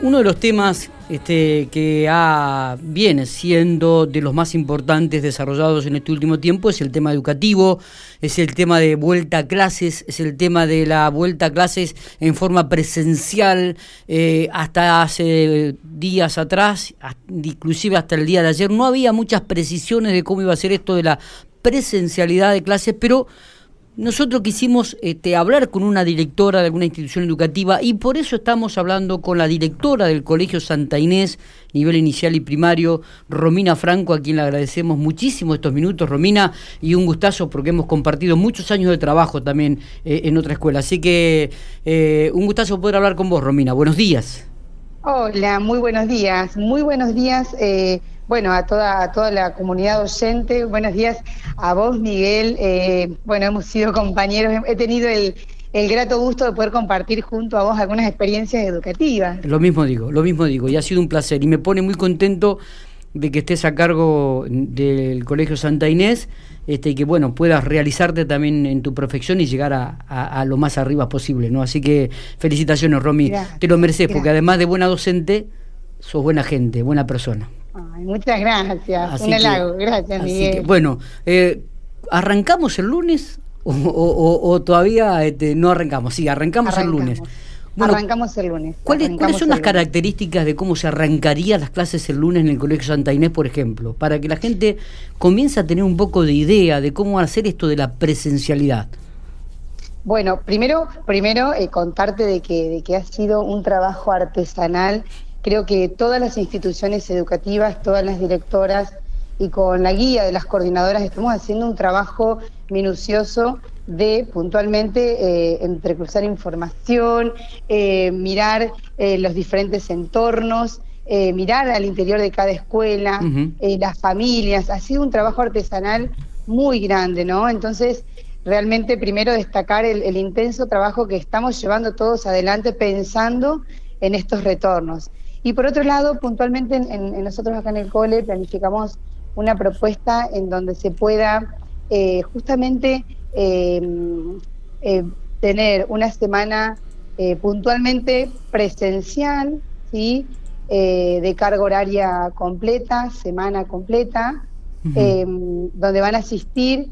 Uno de los temas este, que ha, viene siendo de los más importantes desarrollados en este último tiempo es el tema educativo, es el tema de vuelta a clases, es el tema de la vuelta a clases en forma presencial. Eh, hasta hace días atrás, inclusive hasta el día de ayer, no había muchas precisiones de cómo iba a ser esto de la presencialidad de clases, pero nosotros quisimos este, hablar con una directora de alguna institución educativa y por eso estamos hablando con la directora del Colegio Santa Inés, nivel inicial y primario, Romina Franco, a quien le agradecemos muchísimo estos minutos, Romina, y un gustazo porque hemos compartido muchos años de trabajo también eh, en otra escuela. Así que eh, un gustazo poder hablar con vos, Romina. Buenos días. Hola, muy buenos días. Muy buenos días. Eh, bueno, a toda, a toda la comunidad oyente, buenos días a vos, Miguel. Eh, bueno, hemos sido compañeros, he tenido el, grato gusto de poder compartir junto a vos algunas experiencias educativas. Lo mismo digo, lo mismo digo, y ha sido un placer. Y me pone muy contento de que estés a cargo del Colegio Santa Inés este, y que bueno puedas realizarte también en tu profesión y llegar a, lo más arriba posible. ¿no? Así que felicitaciones, Romy. Te lo mereces, porque además de buena docente, sos buena gente, buena persona muchas gracias. Un halago. Gracias, Miguel. bueno, eh, ¿arrancamos el lunes o, todavía este, no arrancamos? Sí, arrancamos, el lunes. arrancamos el lunes. ¿Cuáles, son las características de cómo se arrancarían las clases el lunes en el Colegio Santa Inés, por ejemplo? Para que la gente comience a tener un poco de idea de cómo hacer esto de la presencialidad. Bueno, primero, primero eh, contarte de que, de que ha sido un trabajo artesanal Creo que todas las instituciones educativas, todas las directoras y con la guía de las coordinadoras estamos haciendo un trabajo minucioso de puntualmente eh, entrecruzar información, eh, mirar eh, los diferentes entornos, mirar al interior de cada escuela, las familias. Ha sido un trabajo artesanal muy grande, ¿no? Entonces, realmente primero destacar el intenso trabajo que estamos llevando todos adelante pensando en estos retornos. Y por otro lado, puntualmente en, nosotros acá en el cole planificamos una propuesta en donde se pueda eh, justamente eh, eh, tener una semana puntualmente presencial, ¿sí? de carga horaria completa, semana completa, donde van a asistir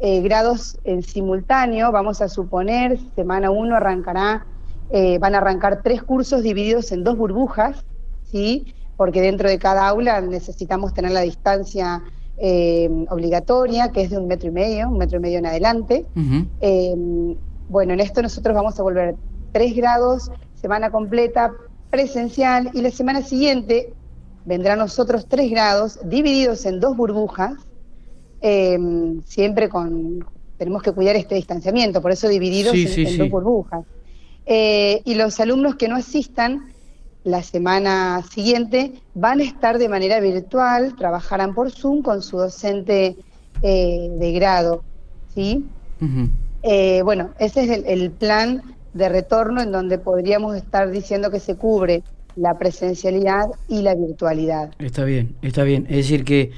grados en simultáneo, vamos a suponer, semana 1 arrancará van a arrancar tres cursos divididos en dos burbujas, ¿sí? porque dentro de cada aula necesitamos tener la distancia eh, obligatoria, que es de un metro y medio, un metro y medio en adelante. Eh, bueno, en esto nosotros vamos a volver tres grados, semana completa, presencial, y la semana siguiente vendrán nosotros tres grados divididos en dos burbujas, siempre con, tenemos que cuidar este distanciamiento, por eso divididos en dos burbujas. Eh, y los alumnos que no asistan la semana siguiente van a estar de manera virtual, trabajarán por Zoom con su docente eh, de grado. ¿sí? Eh, bueno, ese es el, plan de retorno en donde podríamos estar diciendo que se cubre la presencialidad y la virtualidad. Está bien, está bien. Es decir, que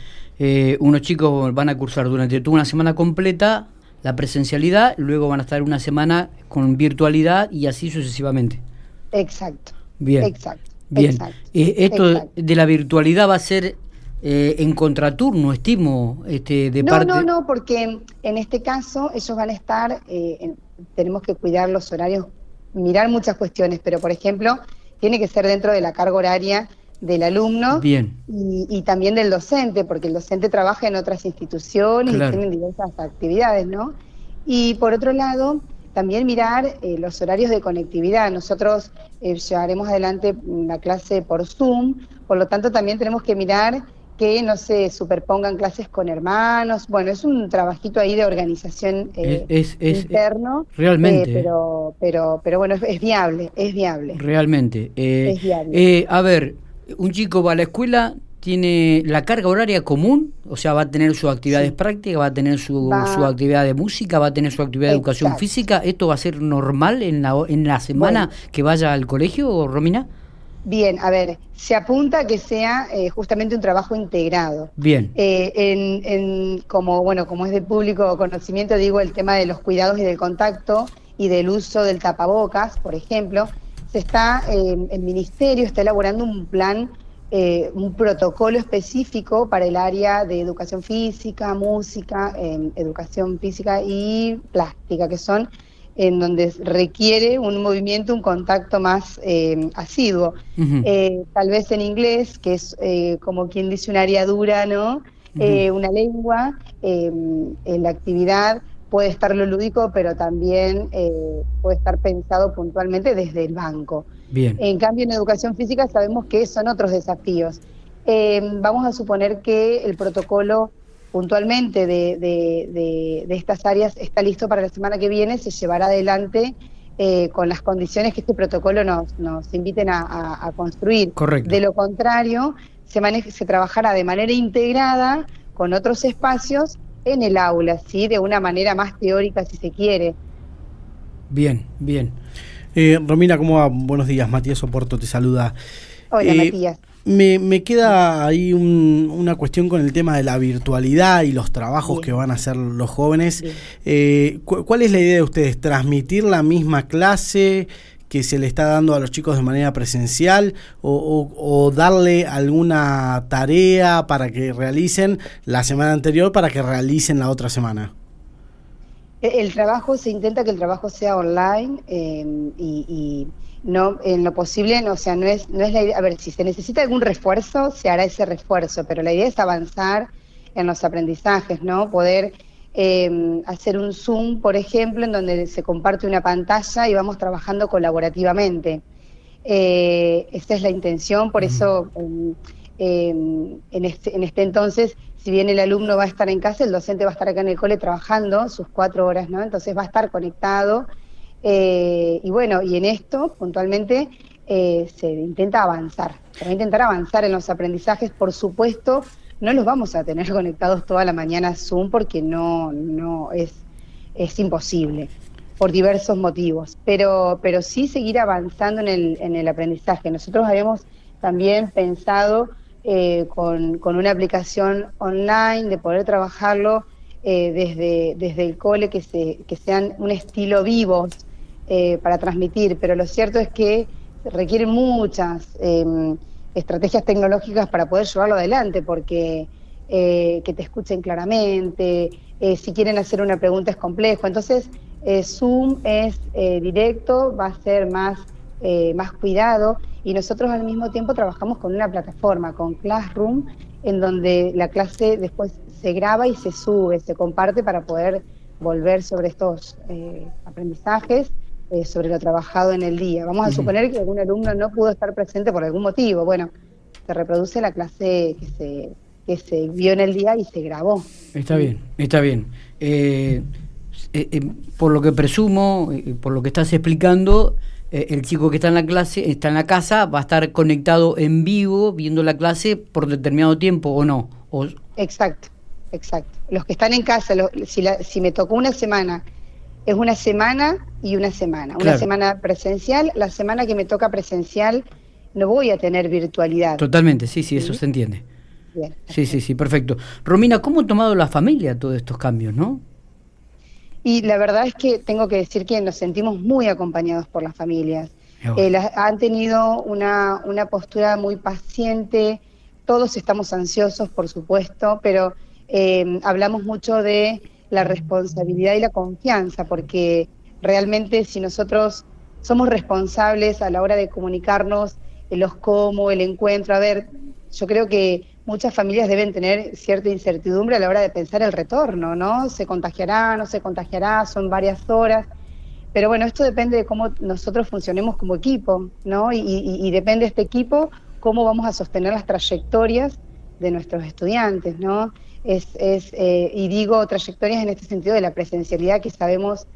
unos chicos van a cursar durante toda una semana completa la presencialidad, luego van a estar una semana con virtualidad y así sucesivamente. Exacto. Bien. Exacto. Bien. Eh, esto de la virtualidad va a ser eh, en contraturno, estimo, este, de parte. No, no, porque en este caso ellos van a estar, eh, tenemos que cuidar los horarios, mirar muchas cuestiones, pero por ejemplo, tiene que ser dentro de la carga horaria del alumno Y, también del docente, porque el docente trabaja en otras instituciones y tienen diversas actividades, ¿no? Y por otro lado, también mirar eh, los horarios de conectividad. Nosotros eh, llevaremos adelante la clase por Zoom, por lo tanto también tenemos que mirar que no se superpongan clases con hermanos. Bueno, es un trabajito ahí de organización eh, es, interno. realmente. pero, pero, pero bueno, es, viable, es viable. Realmente. es viable. a ver, un chico va a la escuela, tiene la carga horaria común, o sea, va a tener sus actividades prácticas, va a tener su, actividad de música, va a tener su actividad de educación física. ¿Esto va a ser normal en la, en la semana que vaya al colegio, Romina? Bien, a ver, se apunta a que sea eh, justamente un trabajo integrado. Bien. Eh, en, en, como, bueno, como es de público conocimiento, digo el tema de los cuidados y del contacto y del uso del tapabocas, por ejemplo, se está, el ministerio está elaborando un plan, eh, un protocolo específico para el área de educación física, música, educación física y plástica, que son en donde requiere un movimiento, un contacto más eh, asiduo. Eh, tal vez en inglés, que es como quien dice un área dura, ¿no? una lengua, en la actividad puede estar lo lúdico, pero también eh, puede estar pensado puntualmente desde el banco. Bien. En cambio, en educación física sabemos que son otros desafíos. Eh, vamos a suponer que el protocolo puntualmente de, estas áreas está listo para la semana que viene, se llevará adelante eh, con las condiciones que este protocolo nos, nos inviten a, construir. Correcto. De lo contrario, se, se trabajará de manera integrada con otros espacios en el aula, ¿sí? De una manera más teórica, si se quiere. Bien, bien. Eh, Romina, ¿cómo va? Buenos días, Matías Oporto te saluda. Hola, eh, Matías. Me, me, queda ahí una cuestión con el tema de la virtualidad y los trabajos que van a hacer los jóvenes. Eh, ¿Cuál es la idea de ustedes? ¿Transmitir la misma clase? que se le está dando a los chicos de manera presencial o, darle alguna tarea para que realicen la semana anterior para que realicen la otra semana? El trabajo se intenta que el trabajo sea online eh, y, no en lo posible, no, o sea, no es, no es la idea, a ver, si se necesita algún refuerzo, se hará ese refuerzo, pero la idea es avanzar en los aprendizajes, ¿no? Poder eh, hacer un Zoom, por ejemplo, en donde se comparte una pantalla y vamos trabajando colaborativamente. Eh, esa es la intención, por eso en, este, en este entonces, si bien el alumno va a estar en casa, el docente va a estar acá en el cole trabajando sus cuatro horas, ¿no? Entonces va a estar conectado. Eh, y bueno, y en esto, puntualmente, eh, se intenta avanzar. Se va a intentar avanzar en los aprendizajes, por supuesto, no los vamos a tener conectados toda la mañana a Zoom porque no, no es, es imposible por diversos motivos, pero, pero sí seguir avanzando en el, en el aprendizaje. Nosotros habíamos también pensado eh, con, con, una aplicación online de poder trabajarlo eh, desde, desde el cole, que, se, que sean un estilo vivo eh, para transmitir, pero lo cierto es que requieren muchas em, estrategias tecnológicas para poder llevarlo adelante, porque eh, que te escuchen claramente, eh, si quieren hacer una pregunta es complejo. Entonces, eh, Zoom es directo, va a ser más, más cuidado y nosotros al mismo tiempo trabajamos con una plataforma, con Classroom, en donde la clase después se graba y se sube, se comparte para poder volver sobre estos aprendizajes eh, sobre lo trabajado en el día. Vamos a suponer que algún alumno no pudo estar presente por algún motivo. Bueno, se reproduce la clase que se, que se vio en el día y se grabó. Está bien, está bien. Eh, eh, por lo que presumo, por lo que estás explicando, el chico que está en la clase, está en la casa, va a estar conectado en vivo viendo la clase por determinado tiempo o no. Exacto, exacto. Los que están en casa, si, si me tocó una semana es una semana y una semana. Una semana presencial, la semana que me toca presencial no voy a tener virtualidad. Totalmente, sí, sí, eso se entiende. sí, sí, sí, perfecto. Romina, ¿cómo ha tomado la familia todos estos cambios, no? Y la verdad es que tengo que decir que nos sentimos muy acompañados por las familias. Eh, han tenido una, una postura muy paciente, todos estamos ansiosos, por supuesto, pero eh, hablamos mucho de la responsabilidad y la confianza, porque realmente si nosotros somos responsables a la hora de comunicarnos, los cómo, el encuentro, a ver, yo creo que muchas familias deben tener cierta incertidumbre a la hora de pensar el retorno, ¿no? ¿Se contagiará, no se contagiará? Son varias horas. Pero bueno, esto depende de cómo nosotros funcionemos como equipo, ¿no? Y, y depende de este equipo cómo vamos a sostener las trayectorias de nuestros estudiantes, ¿no? es, es eh, y digo trayectorias en este sentido de la presencialidad que sabemos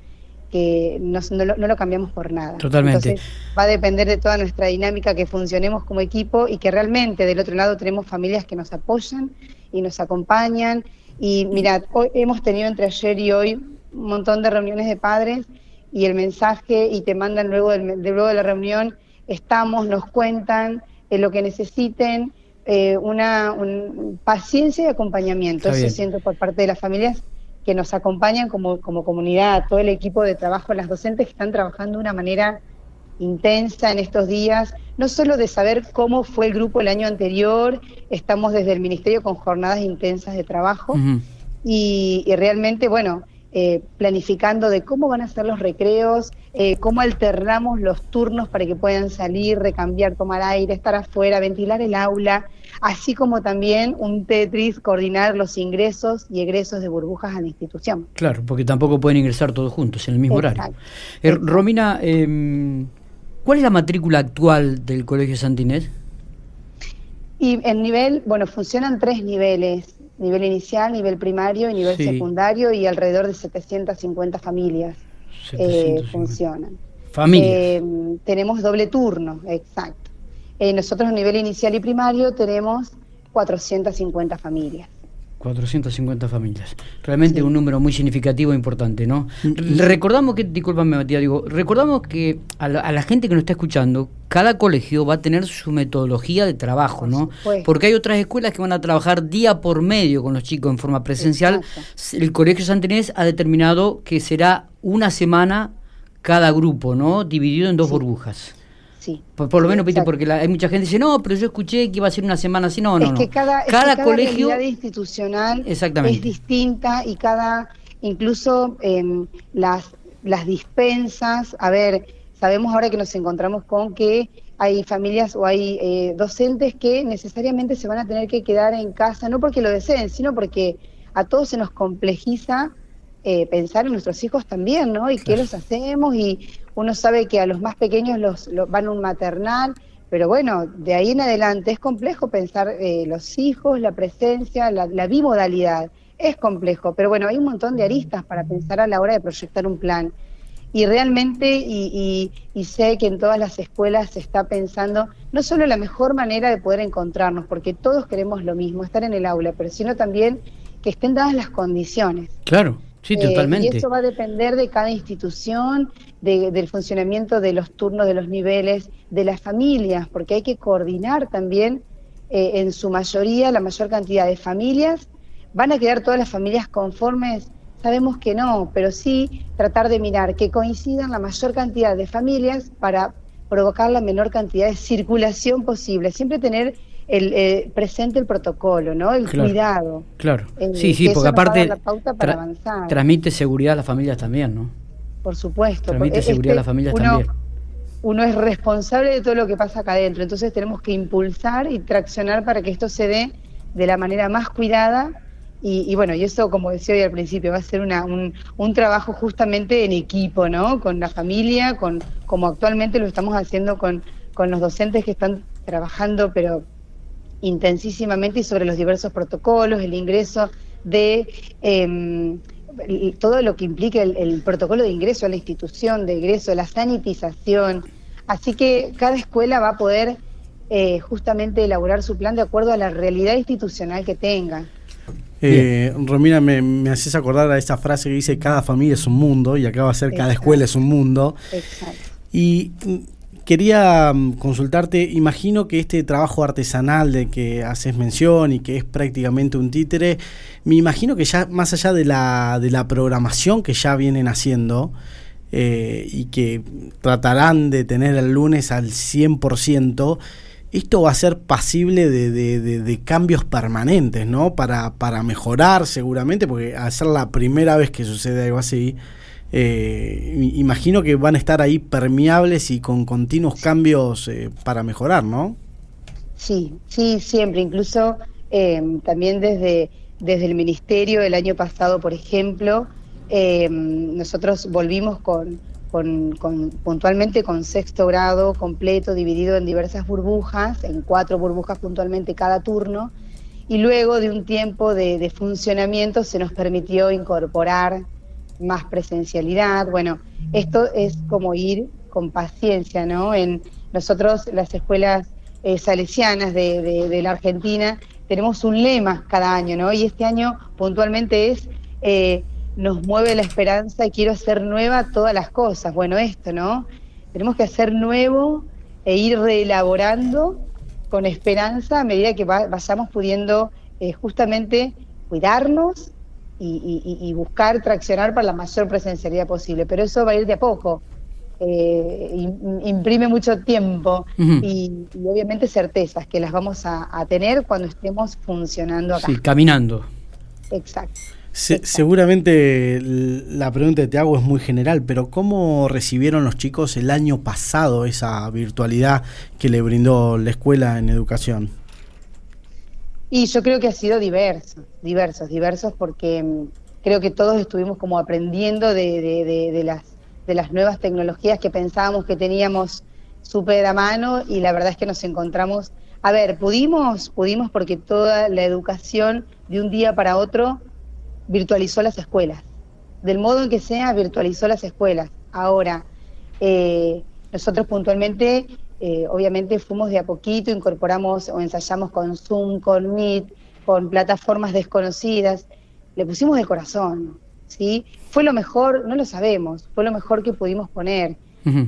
que no, lo, cambiamos por nada. Totalmente. Entonces, va a depender de toda nuestra dinámica, que funcionemos como equipo y que realmente del otro lado tenemos familias que nos apoyan y nos acompañan. Y mira, hoy hemos tenido entre ayer y hoy un montón de reuniones de padres y el mensaje y te mandan luego, de luego de la reunión, estamos, nos cuentan eh, lo que necesiten eh, una paciencia y acompañamiento. Eso siento por parte de las familias que nos acompañan como, como comunidad, todo el equipo de trabajo, las docentes que están trabajando de una manera intensa en estos días, no solo de saber cómo fue el grupo el año anterior, estamos desde el Ministerio con jornadas intensas de trabajo y, realmente, bueno, eh, planificando de cómo van a ser los recreos, eh, cómo alternamos los turnos para que puedan salir, recambiar, tomar aire, estar afuera, ventilar el aula, así como también un Tetris, coordinar los ingresos y egresos de burbujas a la institución. Claro, porque tampoco pueden ingresar todos juntos en el mismo horario. Eh, Romina, em, ¿cuál es la matrícula actual del Colegio Santinés? Y el nivel, bueno, funcionan tres niveles, nivel inicial, nivel primario y nivel secundario y alrededor de 750 familias eh, funcionan. Familias. Eh, tenemos doble turno, exacto. Eh, nosotros a nivel inicial y primario tenemos 450 familias. 450 familias. Realmente un número muy significativo e importante, ¿no? Recordamos que, discúlpame Matías, digo, recordamos que a la, gente que nos está escuchando, cada colegio va a tener su metodología de trabajo, ¿no? Porque hay otras escuelas que van a trabajar día por medio con los chicos en forma presencial. El Colegio Santenés ha determinado que será una semana cada grupo, ¿no? Dividido en dos burbujas. Por, lo menos, porque hay mucha gente que dice, no, pero yo escuché que iba a ser una semana así. No, no, es que cada, cada, colegio. institucional es distinta y cada, incluso em, las, las dispensas, a ver, sabemos ahora que nos encontramos con que hay familias o hay eh, docentes que necesariamente se van a tener que quedar en casa, no porque lo deseen, sino porque a todos se nos complejiza eh, pensar en nuestros hijos también, ¿no? Y qué los hacemos y uno sabe que a los más pequeños los, van un maternal, pero bueno, de ahí en adelante es complejo pensar eh, los hijos, la presencia, la, bimodalidad. Es complejo, pero bueno, hay un montón de aristas para pensar a la hora de proyectar un plan. Y realmente, y, y, sé que en todas las escuelas se está pensando no solo la mejor manera de poder encontrarnos, porque todos queremos lo mismo, estar en el aula, pero sino también que estén dadas las condiciones. Claro. Sí, totalmente. Eh, y eso va a depender de cada institución, del funcionamiento de los turnos, de los niveles, de las familias, porque hay que coordinar también eh, en su mayoría, la mayor cantidad de familias. ¿Van a quedar todas las familias conformes? Sabemos que no, pero sí tratar de mirar que coincidan la mayor cantidad de familias para provocar la menor cantidad de circulación posible. Siempre tener el, eh, presente el protocolo, ¿no? El cuidado. Claro. sí, sí, porque aparte transmite seguridad a las familias también, ¿no? Por supuesto. Transmite seguridad a las familias también. Uno es responsable de todo lo que pasa acá adentro, entonces tenemos que impulsar y traccionar para que esto se dé de la manera más cuidada y, bueno, y eso, como decía hoy al principio, va a ser una, un, un, trabajo justamente en equipo, ¿no? Con la familia, con como actualmente lo estamos haciendo con, con los docentes que están trabajando, pero intensísimamente y sobre los diversos protocolos, el ingreso de em, todo lo que implica el, protocolo de ingreso a la institución, de ingreso, la sanitización. Así que cada escuela va a poder eh, justamente elaborar su plan de acuerdo a la realidad institucional que tenga. Eh, Romina, me, me, haces acordar a esa frase que dice cada familia es un mundo y acá va a ser cada escuela es un mundo. Exacto. Y Quería mm, consultarte, imagino que este trabajo artesanal de que haces mención y que es prácticamente un títere, me imagino que ya más allá de la, de la programación que ya vienen haciendo eh, y que tratarán de tener el lunes al 100%, esto va a ser pasible de, de, cambios permanentes, ¿no? Para, para mejorar seguramente, porque al ser la primera vez que sucede algo así, eh, imagino que van a estar ahí permeables y con continuos cambios eh, para mejorar, ¿no? Sí, sí, siempre. Incluso eh, también desde, desde el Ministerio el año pasado, por ejemplo, nosotros volvimos con, con, puntualmente con sexto grado completo, dividido en diversas burbujas, en cuatro burbujas puntualmente cada turno, y luego de un tiempo de funcionamiento se nos permitió incorporar más presencialidad. Bueno, esto es como ir con paciencia, ¿no? En nosotros, las escuelas eh, salesianas de, la Argentina, tenemos un lema cada año, ¿no? Y este año puntualmente es eh, nos mueve la esperanza y quiero hacer nueva todas las cosas. Bueno, esto, ¿no? Tenemos que hacer nuevo e ir reelaborando con esperanza a medida que vayamos pudiendo eh, justamente cuidarnos y, buscar traccionar para la mayor presencialidad posible. Pero eso va a ir de a poco. eh, imprime mucho tiempo y, obviamente certezas que las vamos a, tener cuando estemos funcionando acá. Sí, caminando. Exacto. seguramente la pregunta que te hago es muy general, pero ¿cómo recibieron los chicos el año pasado esa virtualidad que le brindó la escuela en educación? Y yo creo que ha sido diverso, diversos, diversos, porque mm, creo que todos estuvimos como aprendiendo de las de las nuevas tecnologías que pensábamos que teníamos súper a mano y la verdad es que nos encontramos, a ver, pudimos, pudimos porque toda la educación de un día para otro virtualizó las escuelas, del modo en que sea, virtualizó las escuelas. Ahora, eh, nosotros puntualmente, eh, obviamente fuimos de a poquito, incorporamos o ensayamos con Zoom, con Meet, con plataformas desconocidas, le pusimos de corazón, ¿sí? Fue lo mejor, no lo sabemos, fue lo mejor que pudimos poner.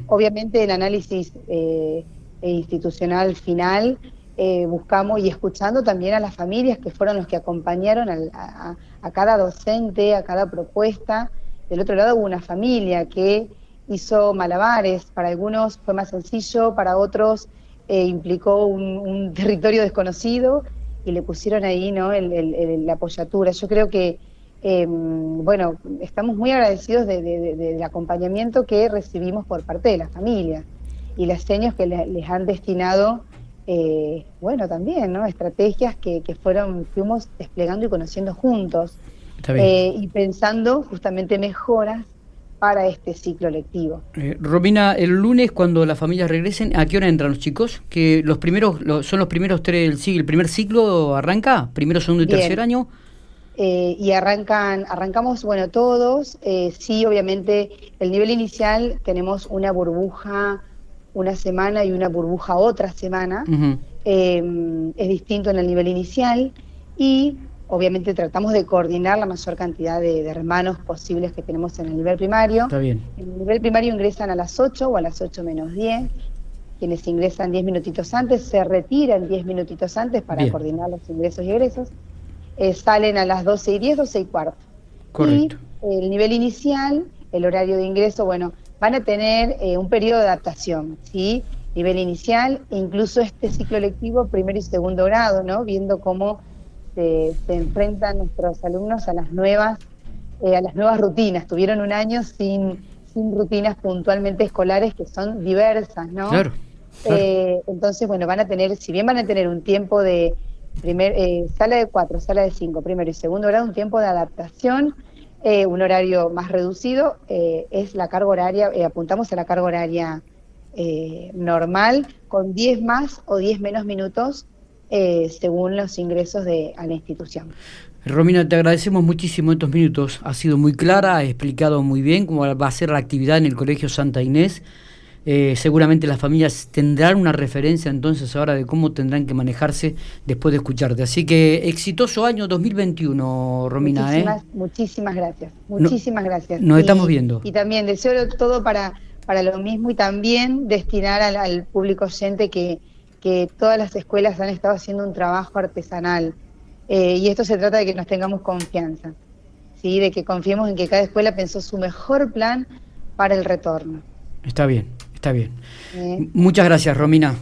Obviamente el análisis eh, institucional final eh, buscamos y escuchando también a las familias que fueron los que acompañaron a, cada docente, a cada propuesta. Del otro lado hubo una familia que hizo malabares, para algunos fue más sencillo, para otros eh, implicó un, territorio desconocido y le pusieron ahí ¿no? la apoyatura. Yo creo que Em, bueno, estamos muy agradecidos del acompañamiento que recibimos por parte de la familia y las señas que les han destinado, eh, bueno, también, ¿no? Estrategias que, fueron, fuimos desplegando y conociendo juntos eh, y pensando justamente mejoras para este ciclo lectivo. Eh, Romina, el lunes cuando las familias regresen, ¿a qué hora entran los chicos? Que los primeros son los primeros tres, el primer ciclo arranca, primero, segundo y tercer año. Eh, y arrancan, arrancamos, bueno, todos, eh, sí, obviamente, el nivel inicial tenemos una burbuja una semana y una burbuja otra semana, em, es distinto en el nivel inicial y obviamente tratamos de coordinar la mayor cantidad de, hermanos posibles que tenemos en el nivel primario. Está bien. En el nivel primario ingresan a las 8 o a las 8 menos 10. Quienes ingresan 10 minutitos antes se retiran 10 minutitos antes para coordinar los ingresos y egresos. Eh, salen a las 12 y 10, 12 y cuarto. Correcto. Y el nivel inicial, el horario de ingreso, bueno, van a tener eh, un periodo de adaptación, ¿sí? Nivel inicial, incluso este ciclo lectivo, primero y segundo grado, ¿no? Viendo cómo se, enfrentan nuestros alumnos a las nuevas, eh, a las nuevas rutinas. Tuvieron un año sin, sin rutinas puntualmente escolares que son diversas, ¿no? claro. entonces, bueno, van a tener, si bien van a tener un tiempo de, primer, eh, sala de cuatro, sala de cinco, primero y segundo grado, un tiempo de adaptación, eh, un horario más reducido, eh, es la carga horaria, apuntamos a la carga horaria normal, con 10 más o 10 menos minutos según los ingresos de, a la institución. Romina, te agradecemos muchísimo estos minutos. Ha sido muy clara, ha explicado muy bien cómo va a ser la actividad en el Colegio Santa Inés. Eh, seguramente las familias tendrán una referencia entonces ahora de cómo tendrán que manejarse después de escucharte. Así que exitoso año 2021, Romina. Muchísimas, ¿eh? muchísimas gracias. Muchísimas gracias. Nos estamos viendo. Y también deseo todo para, para lo mismo y también destinar al, público oyente que, que todas las escuelas han estado haciendo un trabajo artesanal. Eh, y esto se trata de que nos tengamos confianza, ¿sí? de que confiemos en que cada escuela pensó su mejor plan para el retorno. Está bien. Está bien. Muchas gracias, Romina.